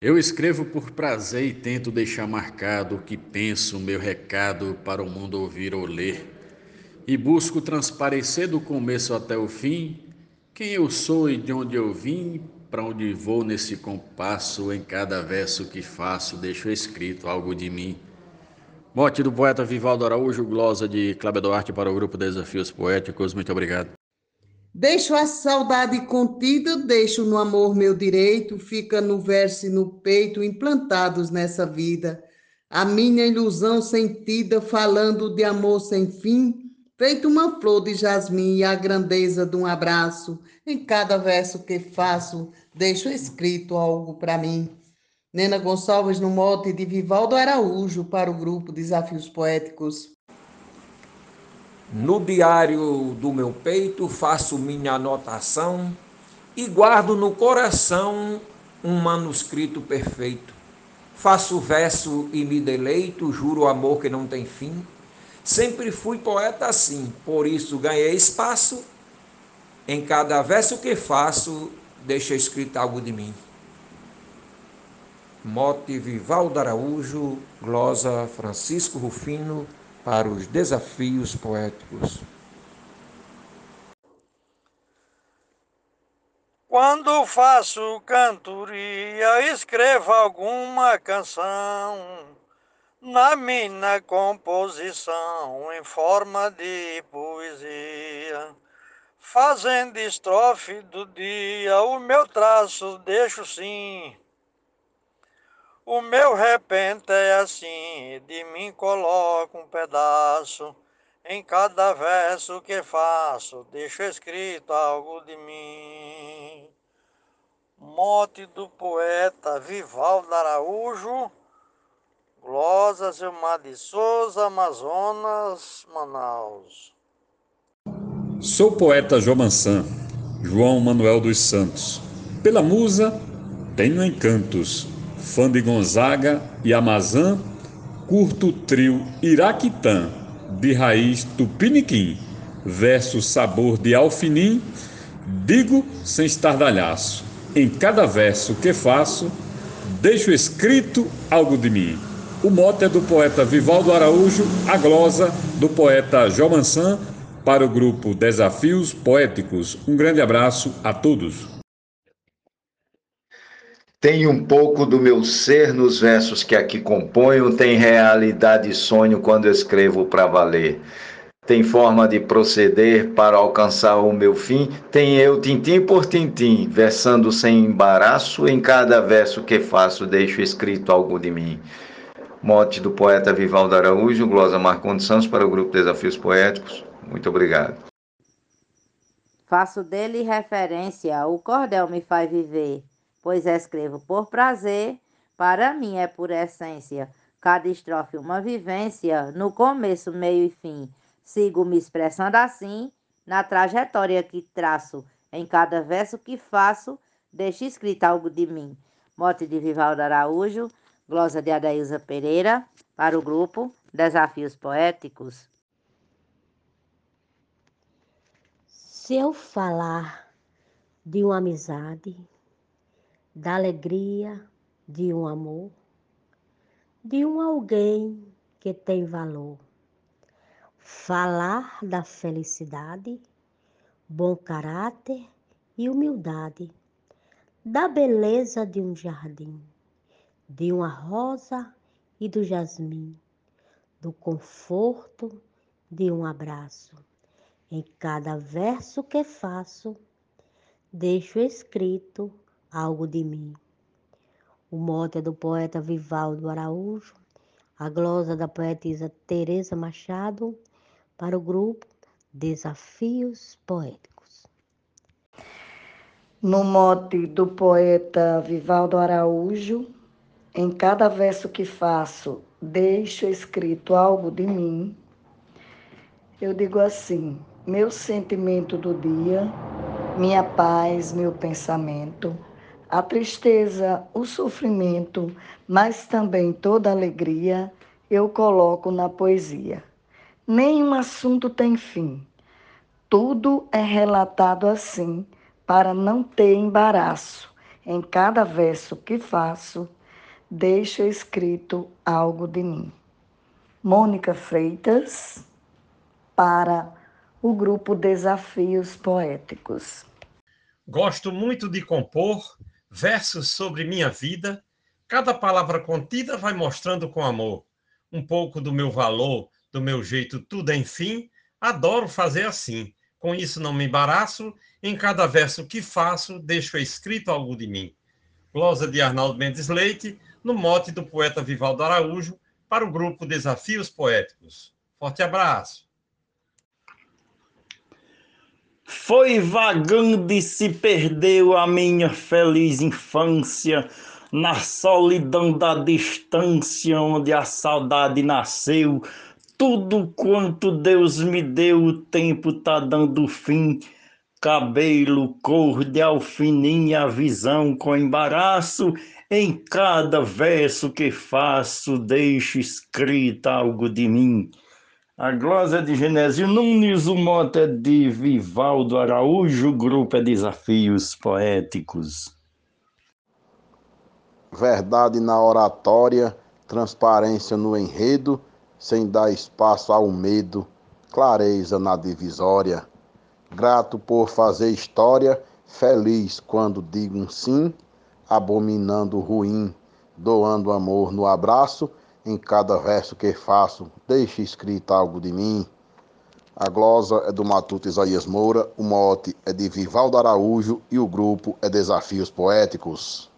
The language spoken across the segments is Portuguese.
Eu escrevo por prazer e tento deixar marcado o que penso, meu recado para o mundo ouvir ou ler. E busco transparecer do começo até o fim quem eu sou e de onde eu vim, para onde vou nesse compasso, em cada verso que faço, deixo escrito algo de mim. Mote do poeta Vivaldo Araújo, glosa de Cláudio Duarte para o grupo Desafios Poéticos. Muito obrigado. Deixo a saudade contida, deixo no amor meu direito, fica no verso e no peito, implantados nessa vida. A minha ilusão sentida, falando de amor sem fim, feito uma flor de jasmim e a grandeza de um abraço. Em cada verso que faço, deixo escrito algo para mim. Nena Gonçalves no mote de Vivaldo Araújo para o grupo Desafios Poéticos. No diário do meu peito faço minha anotação e guardo no coração um manuscrito perfeito. Faço verso e me deleito, juro amor que não tem fim. Sempre fui poeta assim, por isso ganhei espaço. Em cada verso que faço, deixa escrito algo de mim. Mote Vivaldo Araújo, glosa Francisco Rufino, para os desafios poéticos. Quando faço cantoria, escrevo alguma canção na minha composição em forma de poesia. Fazendo estrofe do dia, o meu traço deixo sim o meu repente é assim, de mim coloco um pedaço. Em cada verso que faço, deixo escrito algo de mim. Mote do poeta Vivaldo Araújo, Glosa Gilmar de Souza, Amazonas, Manaus. Sou poeta Jomansan, João Manuel dos Santos. Pela musa, tenho encantos fã de Gonzaga e Amazã, curto trio Iraquitã, de raiz tupiniquim, verso sabor de alfinim, digo sem estardalhaço. Em cada verso que faço, deixo escrito algo de mim. O mote é do poeta Vivaldo Araújo, a glosa do poeta Jomansan, para o grupo Desafios Poéticos. Um grande abraço a todos. Tem um pouco do meu ser nos versos que aqui componho, tem realidade e sonho quando escrevo para valer. Tem forma de proceder para alcançar o meu fim, tem eu tintim por tintim, versando sem embaraço, em cada verso que faço deixo escrito algo de mim. Mote do poeta Vivaldo Araújo, glosa Marcondes Santos para o grupo Desafios Poéticos. Muito obrigado. Faço dele referência, o cordel me faz viver pois escrevo por prazer, para mim é por essência. Cada estrofe uma vivência, no começo, meio e fim. Sigo me expressando assim, na trajetória que traço, em cada verso que faço, deixo escrito algo de mim. Mote de Vivaldo Araújo, glosa de Adailza Pereira, para o grupo Desafios Poéticos. Se eu falar de uma amizade, da alegria de um amor, de um alguém que tem valor. Falar da felicidade, bom caráter e humildade, da beleza de um jardim, de uma rosa e do jasmim, do conforto de um abraço. Em cada verso que faço, deixo escrito algo de mim. O mote é do poeta Vivaldo Araújo, a glosa da poetisa Teresa Machado, para o grupo Desafios Poéticos. No mote do poeta Vivaldo Araújo, em cada verso que faço, deixo escrito algo de mim. Eu digo assim: meu sentimento do dia, minha paz, meu pensamento a tristeza, o sofrimento, mas também toda alegria, eu coloco na poesia. Nenhum assunto tem fim. Tudo é relatado assim, para não ter embaraço. Em cada verso que faço, deixo escrito algo de mim. Mônica Freitas, para o grupo Desafios Poéticos. Gosto muito de compor versos sobre minha vida. Cada palavra contida vai mostrando com amor um pouco do meu valor, do meu jeito, tudo enfim. Adoro fazer assim. Com isso não me embaraço. Em cada verso que faço, deixo escrito algo de mim. Glosa de Arnaldo Mendes Leite, no mote do poeta Vivaldo Araújo, para o grupo Desafios Poéticos. Forte abraço. Foi vagando e se perdeu a minha feliz infância, na solidão da distância, onde a saudade nasceu. Tudo quanto Deus me deu, o tempo tá dando fim. Cabelo, cor de alfininha, visão com embaraço. Em cada verso que faço, deixo escrita algo de mim. A glosa de Genésio Nunes, o mote é de Vivaldo Araújo, o grupo é Desafios Poéticos. Verdade na oratória, transparência no enredo, sem dar espaço ao medo, clareza na divisória. Grato por fazer história, feliz quando digo um sim, abominando o ruim, doando amor no abraço em cada verso que faço, deixe escrito algo de mim. A glosa é do Matuto Isaías Moura, o mote é de Vivaldo Araújo e o grupo é Desafios Poéticos.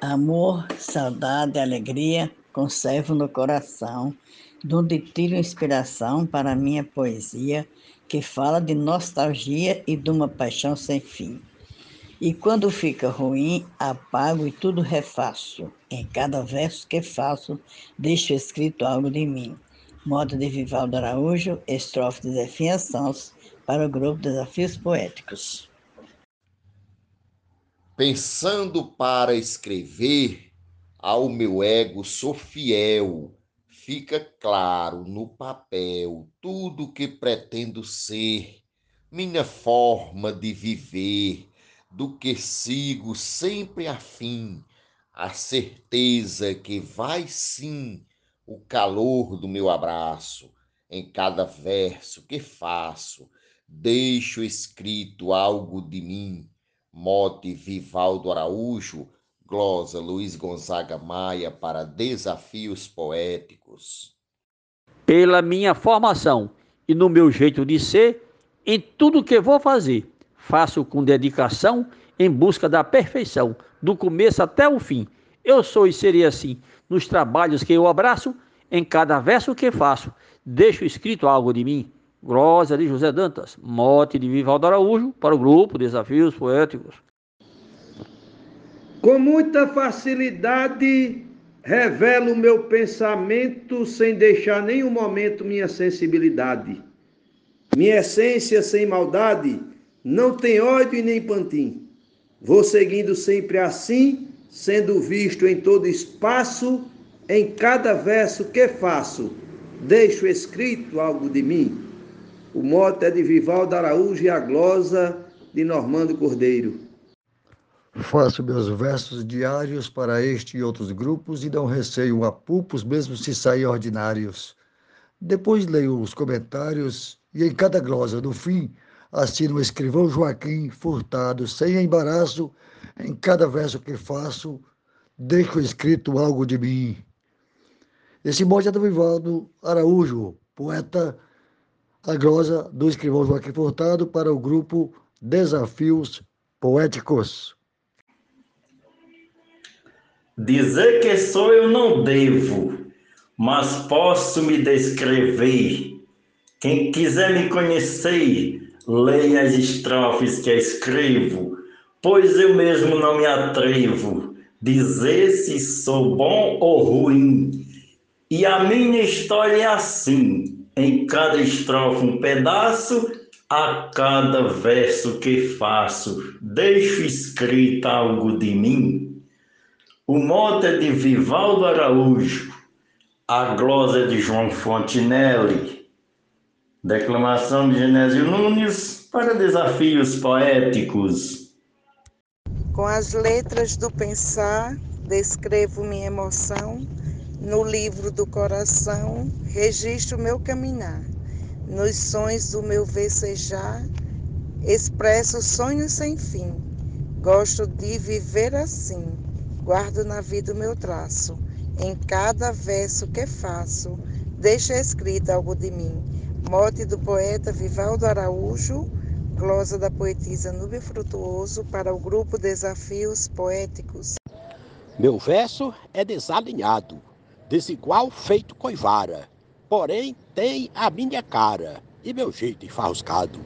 Amor, saudade, alegria conservo no coração, donde tiro inspiração para minha poesia, que fala de nostalgia e de uma paixão sem fim. E quando fica ruim, apago e tudo refaço. Em cada verso que faço, deixo escrito algo de mim. Moda de Vivaldo Araújo, estrofe de Zefinha Santos, para o grupo Desafios Poéticos. Pensando para escrever, ao meu ego sou fiel. Fica claro no papel tudo que pretendo ser, minha forma de viver do que sigo sempre afim, a certeza que vai sim o calor do meu abraço, em cada verso que faço, deixo escrito algo de mim. Mote Vivaldo Araújo, glosa Luiz Gonzaga Maia para Desafios Poéticos. Pela minha formação e no meu jeito de ser, em tudo que vou fazer, faço com dedicação em busca da perfeição, do começo até o fim. Eu sou e serei assim nos trabalhos que eu abraço, em cada verso que faço, deixo escrito algo de mim. Glosa de José Dantas, mote de Vivaldo Araújo para o grupo Desafios Poéticos. Com muita facilidade revelo meu pensamento sem deixar nenhum momento minha sensibilidade. Minha essência sem maldade não tem ódio e nem pantim. Vou seguindo sempre assim, sendo visto em todo espaço, em cada verso que faço, deixo escrito algo de mim. O mote é de Vivaldo Araújo e a glosa de Normando Cordeiro. Faço meus versos diários para este e outros grupos e não receio a pulpos, mesmo se saem ordinários. Depois leio os comentários e em cada glosa, no fim, assina o escrivão Joaquim Furtado, sem embaraço, em cada verso que faço, deixo escrito algo de mim. Esse mote é do Vivaldo Araújo, poeta a glosa do escrivão Joaquim Furtado para o grupo Desafios Poéticos. Dizer que sou eu não devo, mas posso me descrever. Quem quiser me conhecer, leia as estrofes que escrevo, pois eu mesmo não me atrevo dizer se sou bom ou ruim. E a minha história é assim, em cada estrofe um pedaço, a cada verso que faço, deixo escrito algo de mim. O mote é de Vivaldo Araújo, a glosa de João Fontinelli, Declamação de Genésio Nunes para desafios poéticos. Com as letras do pensar, descrevo minha emoção. No livro do coração, registro meu caminhar. Nos sonhos do meu vecejar, expresso sonhos sem fim. Gosto de viver assim, guardo na vida o meu traço. Em cada verso que faço, deixa escrito algo de mim. Mote do poeta Vivaldo Araújo, glosa da poetisa Nube Frutuoso para o grupo Desafios Poéticos. Meu verso é desalinhado, desigual feito coivara, porém tem a minha cara e meu jeito enfarruscado.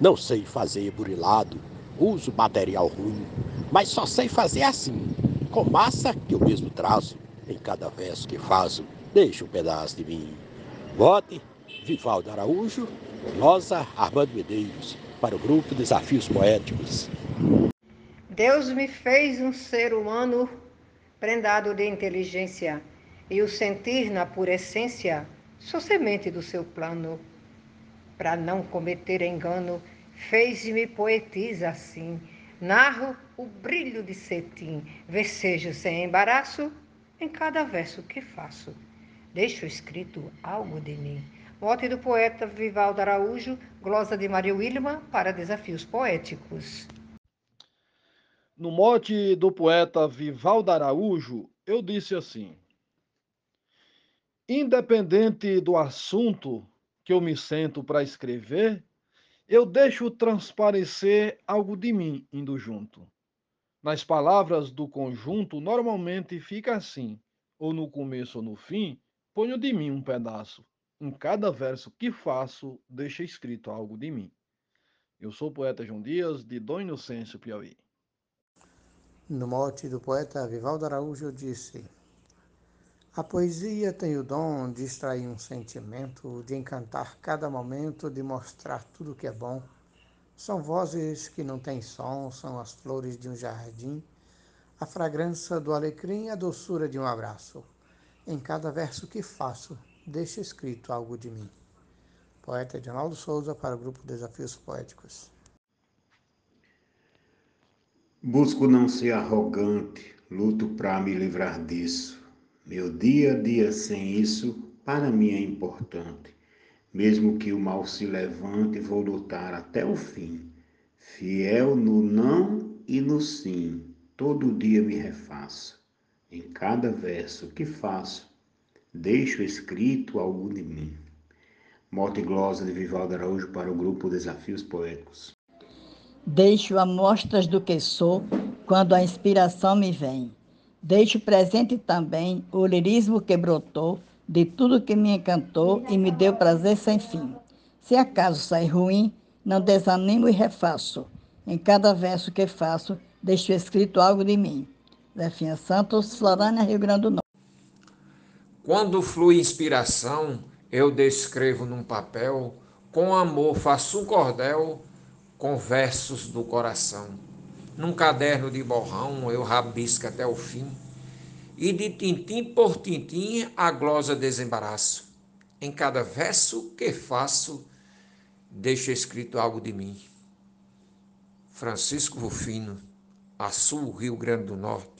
Não sei fazer burilado, uso material ruim, mas só sei fazer assim, com massa que eu mesmo traço. Em cada verso que faço, deixo um pedaço de mim. Vote Vivaldo Araújo, Rosa Armando Medeiros, para o grupo Desafios Poéticos. Deus me fez um ser humano prendado de inteligência, e o sentir na pura essência, sou semente do seu plano. Para não cometer engano, fez-me poetisa assim. Narro o brilho de cetim, versejo sem embaraço em cada verso que faço. Deixo escrito algo de mim. Mote do poeta Vivaldo Araújo, glosa de Maria Wilma para desafios poéticos. No mote do poeta Vivaldo Araújo, eu disse assim: Independente do assunto que eu me sento para escrever, eu deixo transparecer algo de mim indo junto. Nas palavras do conjunto, normalmente fica assim, ou no começo ou no fim, ponho de mim um pedaço. Em cada verso que faço, deixa escrito algo de mim. Eu sou o poeta João Dias, de Dom Inocêncio, Piauí. No mote do poeta Vivaldo Araújo, disse: A poesia tem o dom de extrair um sentimento, de encantar cada momento, de mostrar tudo que é bom. São vozes que não têm som, são as flores de um jardim, a fragrância do alecrim, a doçura de um abraço. Em cada verso que faço, deixa escrito algo de mim. Poeta Edinaldo Souza para o grupo Desafios Poéticos. Busco não ser arrogante, luto para me livrar disso. Meu dia a dia sem isso, para mim é importante. Mesmo que o mal se levante, vou lutar até o fim. Fiel no não e no sim, todo dia me refaço. Em cada verso que faço, deixo escrito algo de mim. Mote glosa de Vivaldo Araújo para o grupo Desafios Poéticos. Deixo amostras do que sou quando a inspiração me vem. Deixo presente também o lirismo que brotou de tudo que me encantou e me deu prazer sem fim. Se acaso sai ruim, não desanimo e refaço. Em cada verso que faço, deixo escrito algo de mim. Zefinha Santos, Florânia, Rio Grande do Norte. Quando flui inspiração, eu descrevo num papel, com amor faço um cordel com versos do coração. Num caderno de borrão eu rabisco até o fim, e de tintim por tintim a glosa desembaraço. Em cada verso que faço, deixo escrito algo de mim. Francisco Rufino, Açul, Rio Grande do Norte,